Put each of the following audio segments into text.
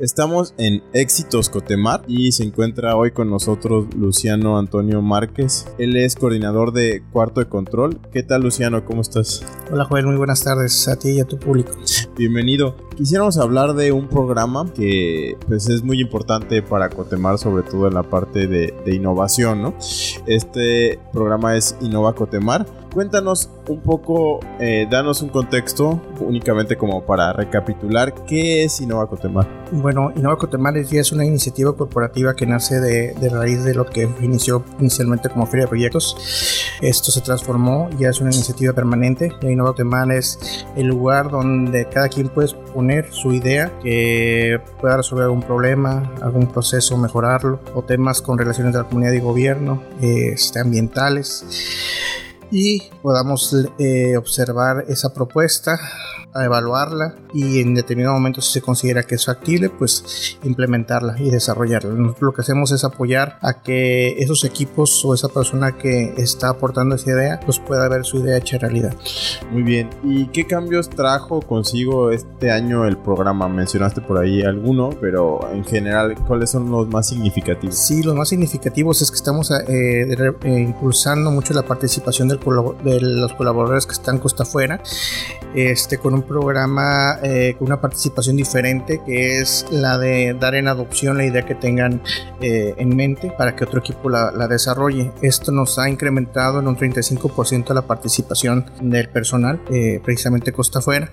Estamos en Éxitos Cotemar y se encuentra hoy con nosotros Luciano Antonio Márquez. Él es coordinador de Cuarto de Control. ¿Qué tal Luciano? ¿Cómo estás? Hola Joel, muy buenas tardes a ti y a tu público. Bienvenido. Quisiéramos hablar de un programa que pues es muy importante para Cotemar, sobre todo en la parte de, de innovación, ¿no? Este programa es Innova Cotemar cuéntanos un poco, eh, danos un contexto únicamente como para recapitular qué es Innova Cotemar. Bueno, Innova Cotemar es una iniciativa corporativa que nace de, de, raíz de lo que inició inicialmente como Feria de Proyectos. Esto se transformó, ya es una iniciativa permanente. Innova Cotemar es el lugar donde cada quien puede poner su idea que pueda resolver algún problema, algún proceso, mejorarlo, o temas con relaciones de la comunidad y gobierno, este, ambientales y podamos eh, observar esa propuesta, a evaluarla y en determinado momento si se considera que es factible, pues implementarla y desarrollarla. Nosotros lo que hacemos es apoyar a que esos equipos o esa persona que está aportando esa idea, pues pueda ver su idea hecha realidad. Muy bien. ¿Y qué cambios trajo consigo este año el programa? Mencionaste por ahí alguno, pero en general, ¿cuáles son los más significativos? Sí, los más significativos es que estamos eh, eh, impulsando mucho la participación del de los colaboradores que están costa afuera, este, con un programa eh, con una participación diferente que es la de dar en adopción la idea que tengan eh, en mente para que otro equipo la, desarrolle. Esto nos ha incrementado en un 35% la participación del personal, eh, precisamente costa afuera,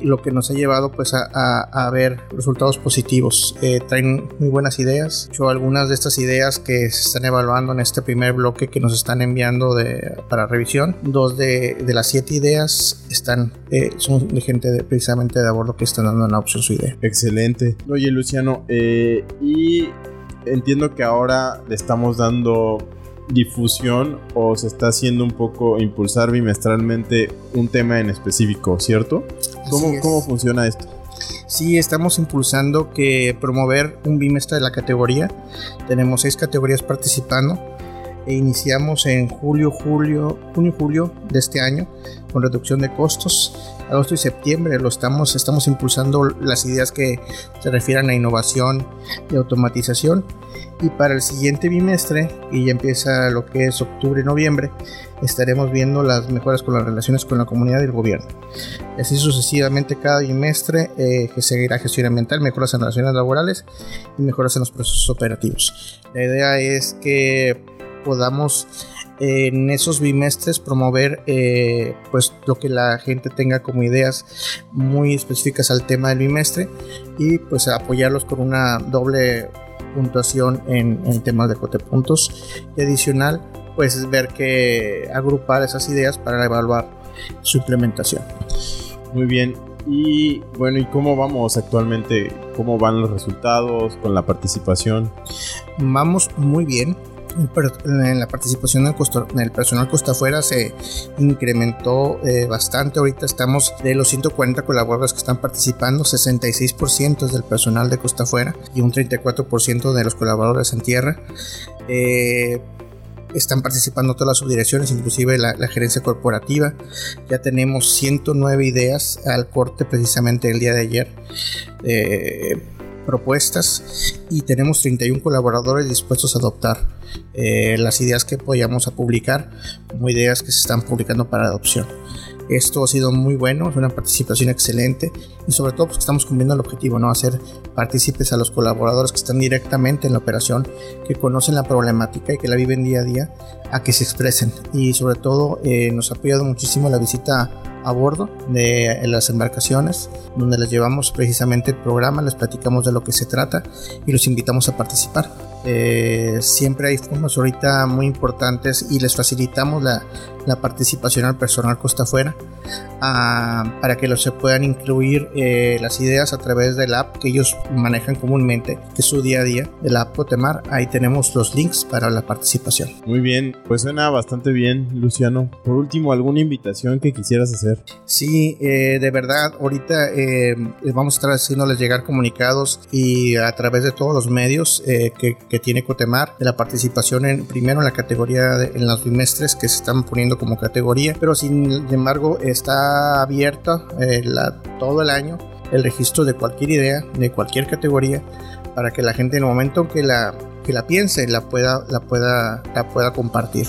lo que nos ha llevado pues a, a, ver resultados positivos. traen muy buenas ideas. Yo algunas de estas ideas que se están evaluando en este primer bloque que nos están enviando de, para revisión, dos de, de las siete ideas están son de gente de, precisamente de a bordo que están dando en opción su idea. Excelente. Oye, Luciano, eh, y entiendo que ahora le estamos dando difusión o se está haciendo un poco impulsar bimestralmente un tema en específico, ¿cierto? ¿Cómo, ¿Cómo funciona esto? Sí, estamos impulsando que promover un bimestre de la categoría. Tenemos seis categorías participando e iniciamos en julio, julio, junio, julio de este año con reducción de costos. Agosto y septiembre lo estamos, estamos impulsando las ideas que se refieran a innovación y automatización. Y para el siguiente bimestre, y ya empieza lo que es octubre y noviembre, estaremos viendo las mejoras con las relaciones con la comunidad y el gobierno. Así sucesivamente cada bimestre eh, que seguirá gestión ambiental, mejoras en relaciones laborales y mejoras en los procesos operativos. La idea es que podamos en esos bimestres promover eh, pues lo que la gente tenga como ideas muy específicas al tema del bimestre y pues apoyarlos con una doble puntuación en, temas de cotepuntos y adicional pues ver que agrupar esas ideas para evaluar su implementación muy bien y bueno, ¿y cómo vamos actualmente? ¿Cómo van los resultados con la participación? Vamos muy bien en la participación en el personal costa afuera se incrementó eh, bastante. Ahorita estamos de los 140 colaboradores que están participando, 66% del personal de costa afuera y un 34% de los colaboradores en tierra. Eh, están participando todas las subdirecciones, inclusive la, gerencia corporativa. Ya tenemos 109 ideas al corte precisamente el día de ayer. Eh, propuestas y tenemos 31 colaboradores dispuestos a adoptar eh, las ideas que podíamos a publicar como ideas que se están publicando para adopción. Esto ha sido muy bueno, es una participación excelente y sobre todo pues estamos cumpliendo el objetivo, ¿no? Hacer partícipes a los colaboradores que están directamente en la operación, que conocen la problemática y que la viven día a día, a que se expresen. Y sobre todo eh, nos ha apoyado muchísimo la visita a bordo de las embarcaciones, donde les llevamos precisamente el programa, les platicamos de lo que se trata y los invitamos a participar. Eh, siempre hay formas ahorita muy importantes y les facilitamos la, la participación al personal costa afuera para que se puedan incluir eh, las ideas a través del app que ellos manejan comúnmente, que es su día a día, del app Cotemar. Ahí tenemos los links para la participación. Muy bien, pues suena bastante bien, Luciano. Por último, ¿alguna invitación que quisieras hacer? Sí, eh, de verdad, ahorita eh, vamos a estar haciéndoles llegar comunicados y a través de todos los medios que, que, tiene Cotemar, de la participación en primero en la categoría de, en los bimestres que se están poniendo como categoría, pero sin embargo está abierta eh, todo el año el registro de cualquier idea, de cualquier categoría, para que la gente en el momento que la, que la piense la pueda, la, pueda, la pueda compartir.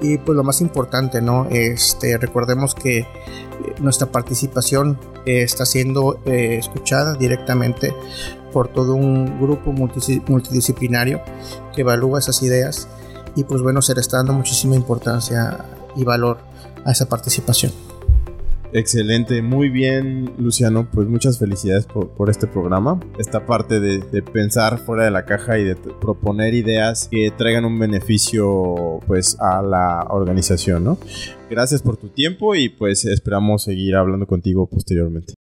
Y pues lo más importante, ¿no? Este, recordemos que eh, nuestra participación eh, está siendo escuchada directamente por todo un grupo multidisciplinario que evalúa esas ideas y pues bueno, se le está dando muchísima importancia y valor a esa participación. Excelente, muy bien Luciano, pues muchas felicidades por, este programa. Esta parte de, pensar fuera de la caja y de proponer ideas que traigan un beneficio pues a la organización, ¿no? Gracias por tu tiempo y pues esperamos seguir hablando contigo posteriormente.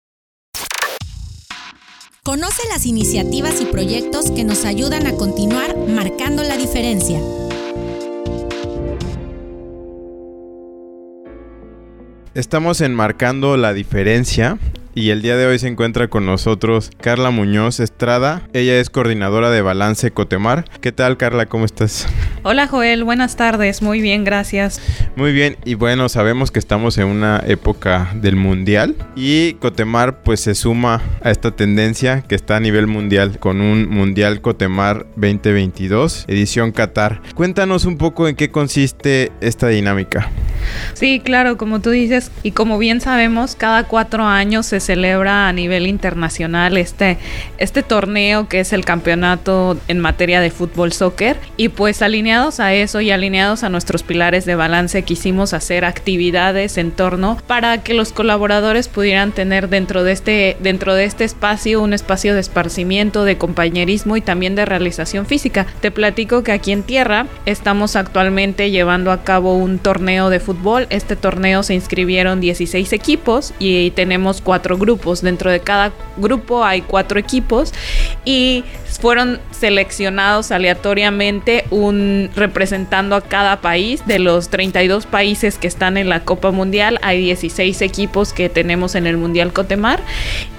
Conoce las iniciativas y proyectos que nos ayudan a continuar marcando la diferencia. Estamos enmarcando la diferencia y el día de hoy se encuentra con nosotros Carla Muñoz Estrada. Ella es coordinadora de Balance Cotemar. ¿Qué tal Carla? ¿Cómo estás? Hola Joel, buenas tardes. Muy bien, gracias. Muy bien, y bueno, sabemos que estamos en una época del mundial y Cotemar pues se suma a esta tendencia que está a nivel mundial con un Mundial Cotemar 2022, edición Qatar. Cuéntanos un poco en qué consiste esta dinámica. Sí, claro, como tú dices, y como bien sabemos, cada cuatro años se celebra a nivel internacional este, este torneo que es el campeonato en materia de fútbol soccer. Y pues alineados a eso y alineados a nuestros pilares de balance, quisimos hacer actividades en torno para que los colaboradores pudieran tener dentro de este, dentro de este espacio un espacio de esparcimiento, de compañerismo y también de realización física. Te platico que aquí en tierra estamos actualmente llevando a cabo un torneo de fútbol. Este torneo se inscribieron 16 equipos y tenemos cuatro grupos. Dentro de cada grupo hay cuatro equipos y fueron seleccionados aleatoriamente un representando a cada país. De los 32 países que están en la Copa Mundial hay 16 equipos que tenemos en el Mundial Cotemar.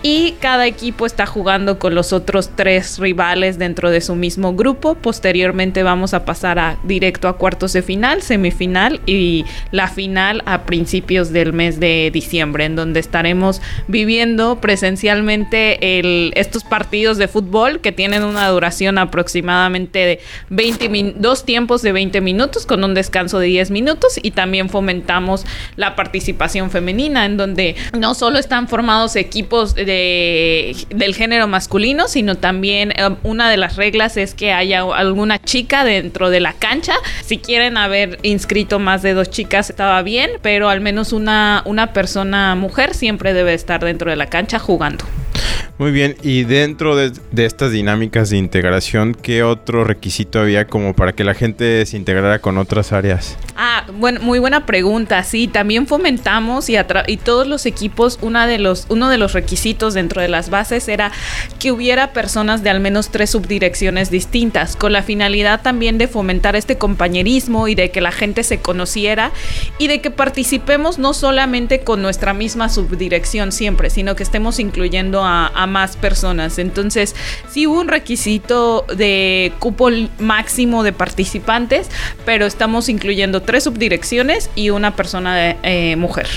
Y cada equipo está jugando con los otros tres rivales dentro de su mismo grupo. Posteriormente vamos a pasar a directo a cuartos de final semifinal y la final a principios del mes de diciembre en donde estaremos viviendo presencialmente estos partidos de fútbol que tienen una duración aproximadamente de 20 dos tiempos de 20 minutos con un descanso de 10 minutos y también fomentamos la participación femenina en donde no solo están formados equipos de, del género masculino, sino también eh, una de las reglas es que haya alguna chica dentro de la cancha. Si quieren haber inscrito más de dos chicas estaba bien, pero al menos una, una persona mujer siempre debe estar dentro de la cancha jugando. Muy bien, y dentro de, estas dinámicas de integración, ¿qué otro requisito había como para que la gente se integrara con otras áreas? Ah, bueno, muy buena pregunta. Sí, también fomentamos y, y todos los equipos, una de los, uno de los requisitos dentro de las bases era que hubiera personas de al menos tres subdirecciones distintas, con la finalidad también de fomentar este compañerismo y de que la gente se conociera y de que participemos no solamente con nuestra misma subdirección siempre, sino que estemos incluyendo a más personas. Entonces, sí hubo un requisito de cupo máximo de participantes, pero estamos incluyendo tres subdirecciones y una persona de, eh, mujer.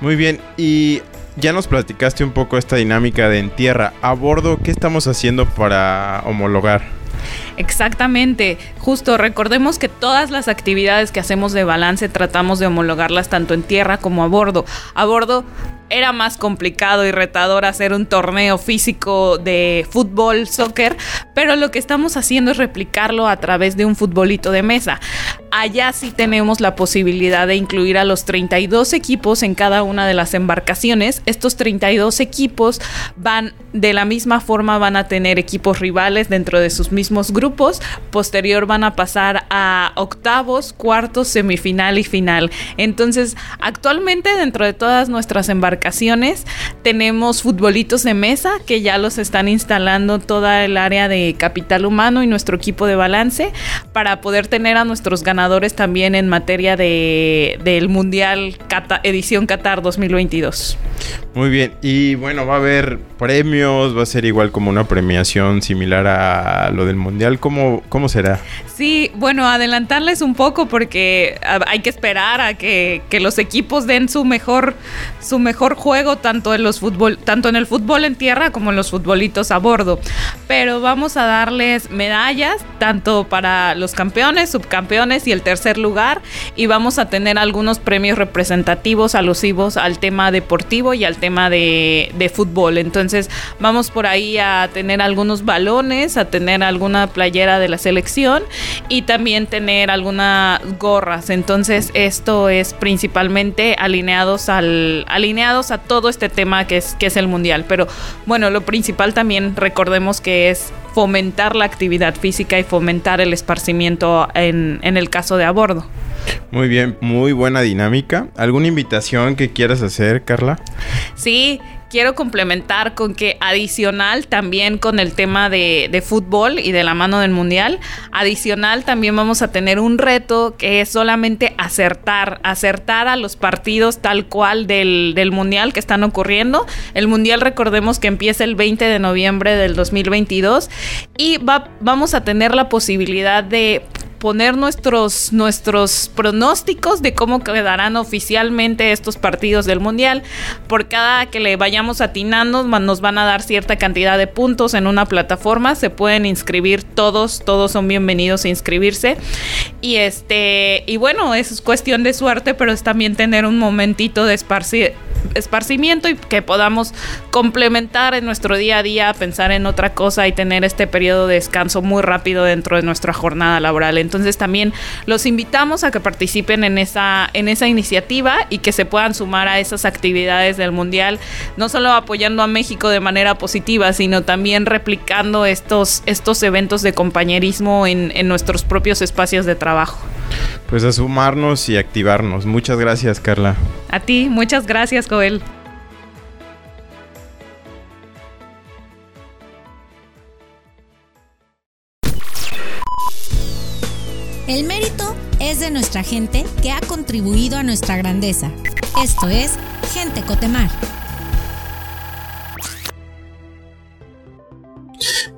Muy bien, y ya nos platicaste un poco esta dinámica de en tierra. A bordo, ¿qué estamos haciendo para homologar? Exactamente, justo recordemos que todas las actividades que hacemos de balance tratamos de homologarlas tanto en tierra como a bordo. A bordo era más complicado y retador hacer un torneo físico de fútbol, soccer, pero lo que estamos haciendo es replicarlo a través de un futbolito de mesa. Allá sí tenemos la posibilidad de incluir a los 32 equipos en cada una de las embarcaciones. Estos 32 equipos van de la misma forma, van a tener equipos rivales dentro de sus mismos grupos. Posterior van a pasar a octavos, cuartos, semifinal y final. Entonces, actualmente dentro de todas nuestras embarcaciones tenemos futbolitos de mesa que ya los están instalando toda el área de capital humano y nuestro equipo de balance para poder tener a nuestros ganadores también en materia de, del Mundial edición Qatar 2022. Muy bien, y bueno, va a haber premios, va a ser igual como una premiación similar a lo del Mundial. ¿Cómo, cómo será? Sí, bueno, adelantarles un poco porque hay que esperar a que, que, los equipos den su mejor, su mejor juego tanto en los fútbol, tanto en el fútbol en tierra como en los futbolitos a bordo. Pero vamos a darles medallas tanto para los campeones, subcampeones y el tercer lugar. Y vamos a tener algunos premios representativos alusivos al tema deportivo y al tema de, de fútbol. Entonces vamos por ahí a tener algunos balones, a tener alguna playera de la selección y también tener algunas gorras. Entonces esto es principalmente alineados al alineados a todo este tema que es que es el mundial. Pero bueno, lo principal también recordemos que es fomentar la actividad física y fomentar el esparcimiento en, en el caso de a bordo. Muy bien, muy buena dinámica. ¿Alguna invitación que quieras hacer, Carla? Sí, quiero complementar con que adicional también con el tema de, fútbol y de la mano del mundial, adicional también vamos a tener un reto que es solamente acertar, acertar a los partidos tal cual del, del mundial que están ocurriendo. El mundial recordemos que empieza el 20 de noviembre del 2022 y va, vamos a tener la posibilidad de poner nuestros, nuestros pronósticos de cómo quedarán oficialmente estos partidos del Mundial. Por cada que le vayamos atinando, nos van a dar cierta cantidad de puntos en una plataforma. Se pueden inscribir todos, todos son bienvenidos a inscribirse. Y este, y bueno, es cuestión de suerte, pero es también tener un momentito de esparcir esparcimiento y que podamos complementar en nuestro día a día, pensar en otra cosa y tener este periodo de descanso muy rápido dentro de nuestra jornada laboral. Entonces también los invitamos a que participen en esa, en esa iniciativa y que se puedan sumar a esas actividades del Mundial, no solo apoyando a México de manera positiva, sino también replicando estos, estos eventos de compañerismo en, en nuestros propios espacios de trabajo. Pues a sumarnos y activarnos. Muchas gracias, Carla. A ti, muchas gracias, Joel. El mérito es de nuestra gente que ha contribuido a nuestra grandeza. Esto es Gente Cotemar.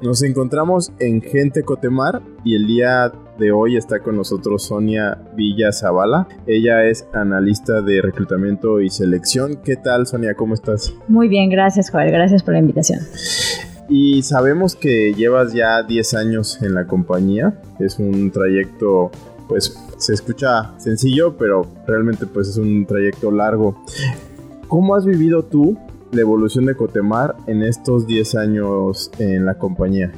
Nos encontramos en Gente Cotemar y el día de hoy está con nosotros Sonia Villa Zavala. Ella es analista de reclutamiento y selección. ¿Qué tal, Sonia? ¿Cómo estás? Muy bien, gracias, Joel. Gracias por la invitación. Y sabemos que llevas ya 10 años en la compañía. Es un trayecto, pues se escucha sencillo, pero realmente pues es un trayecto largo. ¿Cómo has vivido tú la evolución de Cotemar en estos 10 años en la compañía?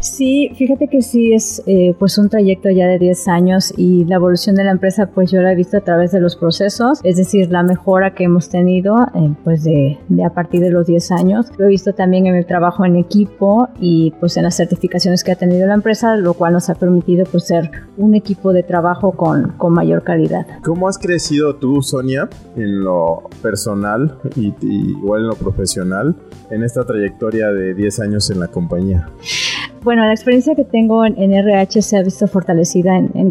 Sí, fíjate que sí es eh, pues un trayecto ya de 10 años y la evolución de la empresa pues yo la he visto a través de los procesos, es decir, la mejora que hemos tenido eh, pues de, a partir de los 10 años. Lo he visto también en el trabajo en equipo y pues en las certificaciones que ha tenido la empresa, lo cual nos ha permitido pues ser un equipo de trabajo con, con mayor calidad. ¿Cómo has crecido tú, Sonia, en lo personal y, y igual en lo profesional en esta trayectoria de 10 años en la compañía? Bueno, la experiencia que tengo en, en RH se ha visto fortalecida en, en,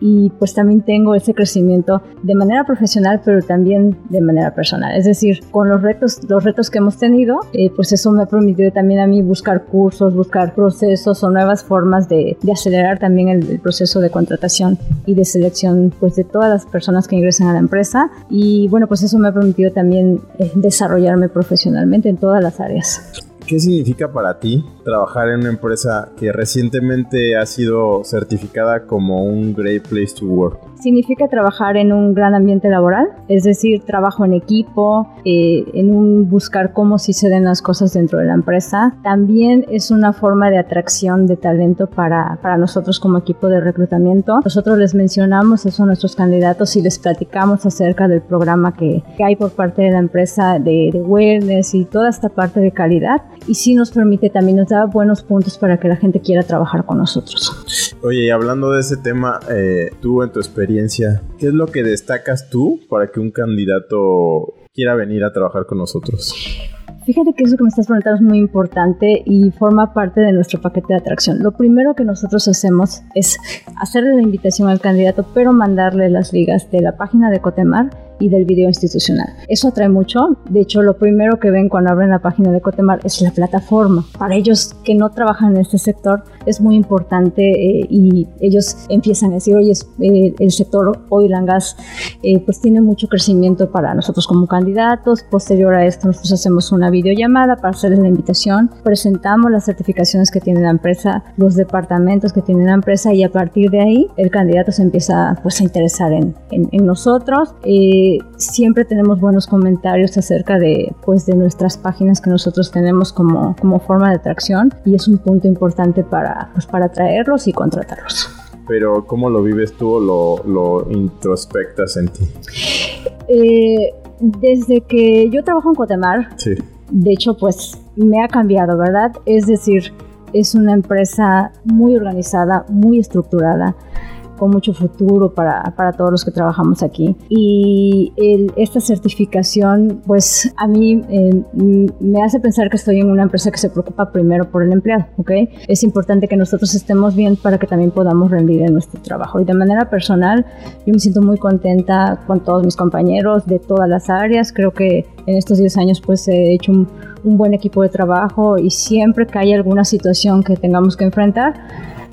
y pues también tengo ese crecimiento de manera profesional pero también de manera personal. Es decir, con los retos, los retos que hemos tenido, eh, pues eso me ha permitido también a mí buscar cursos, buscar procesos o nuevas formas de, acelerar también el, el, proceso de contratación y de selección pues de todas las personas que ingresan a la empresa y bueno, pues eso me ha permitido también eh, desarrollarme profesionalmente en todas las áreas. ¿Qué significa para ti trabajar en una empresa que recientemente ha sido certificada como un Great Place to Work? Significa trabajar en un gran ambiente laboral, es decir, trabajo en equipo, eh, en un buscar cómo se den las cosas dentro de la empresa. También es una forma de atracción de talento para, para nosotros como equipo de reclutamiento. Nosotros les mencionamos eso a nuestros candidatos y les platicamos acerca del programa que, que hay por parte de la empresa de, de wellness y toda esta parte de calidad. Y sí nos permite también, nos da buenos puntos para que la gente quiera trabajar con nosotros. Oye, y hablando de ese tema, eh, tú en tu experiencia, ¿qué es lo que destacas tú para que un candidato quiera venir a trabajar con nosotros? Fíjate que eso que me estás preguntando es muy importante y forma parte de nuestro paquete de atracción. Lo primero que nosotros hacemos es hacerle la invitación al candidato, pero mandarle las ligas de la página de Cotemar y del video institucional. Eso atrae mucho. De hecho, lo primero que ven cuando abren la página de Cotemar es la plataforma. Para ellos que no trabajan en este sector es muy importante eh, y ellos empiezan a decir, oye, eh, el sector oil and gas eh, pues tiene mucho crecimiento para nosotros como candidatos. Posterior a esto, nosotros hacemos una videollamada para hacerles la invitación, presentamos las certificaciones que tiene la empresa, los departamentos que tiene la empresa y a partir de ahí el candidato se empieza pues a interesar en, en, en nosotros. Eh, siempre tenemos buenos comentarios acerca de, pues, de nuestras páginas que nosotros tenemos como, como forma de atracción y es un punto importante para, pues, para atraerlos y contratarlos. Pero ¿cómo lo vives tú o lo, lo introspectas en ti? Eh, desde que yo trabajo en Cotemar, Sí. de hecho, pues me ha cambiado, ¿verdad? Es decir, es una empresa muy organizada, muy estructurada, con mucho futuro para, para todos los que trabajamos aquí. Y el- esta certificación, pues a mí eh, me hace pensar que estoy en una empresa que se preocupa primero por el empleado, ¿ok? Es importante que nosotros estemos bien para que también podamos rendir en nuestro trabajo. Y de manera personal, yo me siento muy contenta con todos mis compañeros de todas las áreas. Creo que en estos 10 años pues he hecho un, un buen equipo de trabajo y siempre que hay alguna situación que tengamos que enfrentar,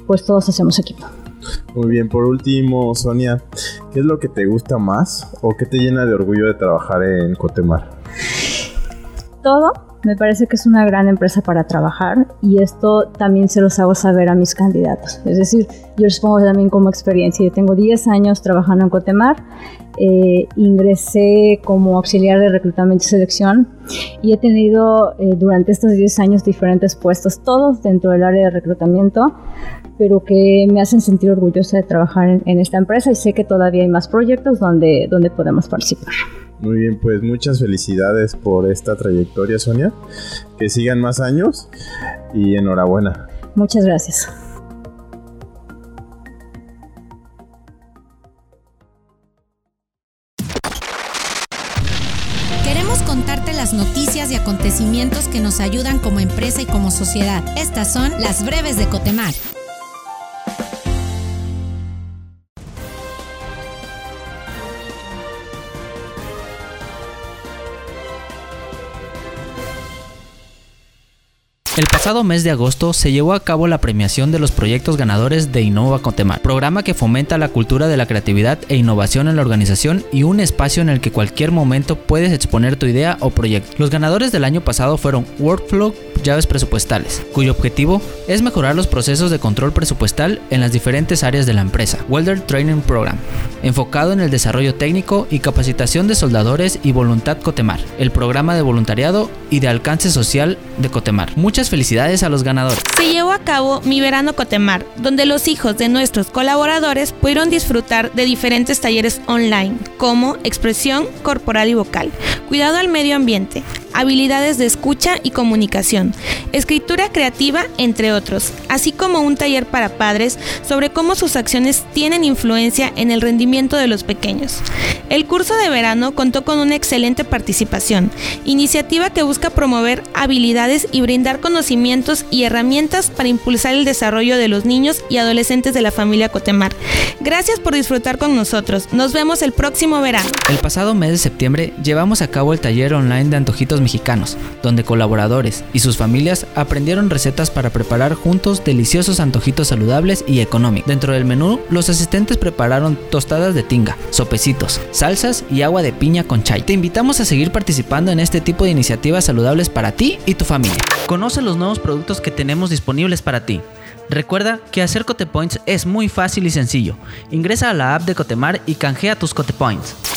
pues todos hacemos equipo. Muy bien, por último, Sonia, ¿qué es lo que te gusta más o qué te llena de orgullo de trabajar en Cotemar? todo. Me parece que es una gran empresa para trabajar y esto también se los hago saber a mis candidatos. Es decir, yo les pongo también como experiencia. Yo tengo 10 años trabajando en Cotemar, eh, ingresé como auxiliar de reclutamiento y selección y he tenido eh, durante estos 10 años diferentes puestos, todos dentro del área de reclutamiento, pero que me hacen sentir orgullosa de trabajar en, en esta empresa y sé que todavía hay más proyectos donde, donde podemos participar. Muy bien, pues muchas felicidades por esta trayectoria, Sonia. Que sigan más años y enhorabuena. Muchas gracias. Queremos contarte las noticias y acontecimientos que nos ayudan como empresa y como sociedad. Estas son las breves de Cotemar. El pasado mes de agosto se llevó a cabo la premiación de los proyectos ganadores de Innova Cotemar, programa que fomenta la cultura de la creatividad e innovación en la organización y un espacio en el que cualquier momento puedes exponer tu idea o proyecto. Los ganadores del año pasado fueron Workflow Llaves Presupuestales, cuyo objetivo es mejorar los procesos de control presupuestal en las diferentes áreas de la empresa. Welder Training Program, enfocado en el desarrollo técnico y capacitación de soldadores y Voluntad Cotemar, el programa de voluntariado y de alcance social de Cotemar. Muchas felicidades a los ganadores. Se llevó a cabo Mi Verano Cotemar, donde los hijos de nuestros colaboradores pudieron disfrutar de diferentes talleres online, como expresión corporal y vocal, cuidado al medio ambiente, habilidades de escucha y comunicación, escritura creativa, entre otros, así como un taller para padres sobre cómo sus acciones tienen influencia en el rendimiento de los pequeños. El curso de verano contó con una excelente participación, iniciativa que busca promover habilidades y brindar conocimientos y herramientas para impulsar el desarrollo de los niños y adolescentes de la familia Cotemar. Gracias por disfrutar con nosotros. Nos vemos el próximo verano. El pasado mes de septiembre llevamos a cabo el taller online de antojitos mexicanos, donde colaboradores y sus familias aprendieron recetas para preparar juntos deliciosos antojitos saludables y económicos. Dentro del menú, los asistentes prepararon tostadas de tinga, sopecitos, salsas y agua de piña con chai. Te invitamos a seguir participando en este tipo de iniciativas saludables para ti y tu familia. Conoce los nuevos productos que tenemos disponibles para ti. Recuerda que hacer Cotepoints es muy fácil y sencillo. Ingresa a la app de Cotemar y canjea tus Cotepoints.